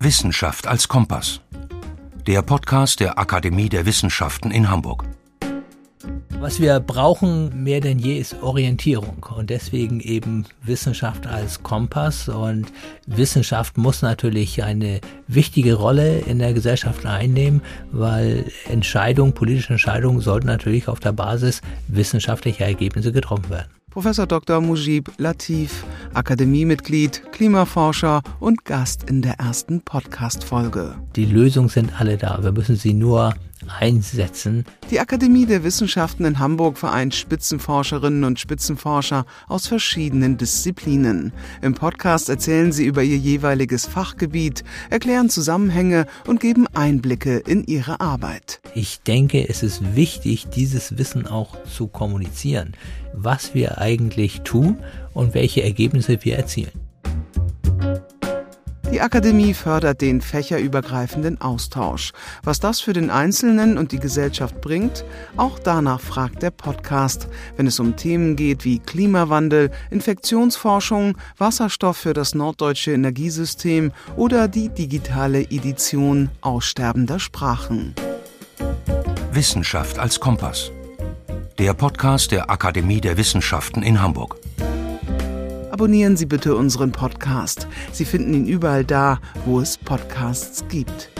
Wissenschaft als Kompass. Der Podcast der Akademie der Wissenschaften in Hamburg. Was wir brauchen mehr denn je ist Orientierung und deswegen eben Wissenschaft als Kompass und Wissenschaft muss natürlich eine wichtige Rolle in der Gesellschaft einnehmen, weil Entscheidungen, politische Entscheidungen sollten natürlich auf der Basis wissenschaftlicher Ergebnisse getroffen werden. Professor Dr. Mujib Latif, Akademiemitglied, Klimaforscher und Gast in der ersten Podcast-Folge. Die Lösungen sind alle da. Wir müssen sie nur einsetzen. Die Akademie der Wissenschaften in Hamburg vereint Spitzenforscherinnen und Spitzenforscher aus verschiedenen Disziplinen. Im Podcast erzählen sie über ihr jeweiliges Fachgebiet, erklären Zusammenhänge und geben Einblicke in ihre Arbeit. Ich denke, es ist wichtig, dieses Wissen auch zu kommunizieren, was wir eigentlich tun und welche Ergebnisse wir erzielen. Die Akademie fördert den fächerübergreifenden Austausch. Was das für den Einzelnen und die Gesellschaft bringt, auch danach fragt der Podcast, wenn es um Themen geht wie Klimawandel, Infektionsforschung, Wasserstoff für das norddeutsche Energiesystem oder die digitale Edition aussterbender Sprachen. Wissenschaft als Kompass. Der Podcast der Akademie der Wissenschaften in Hamburg abonnieren Sie bitte unseren Podcast. Sie finden ihn überall da, wo es Podcasts gibt.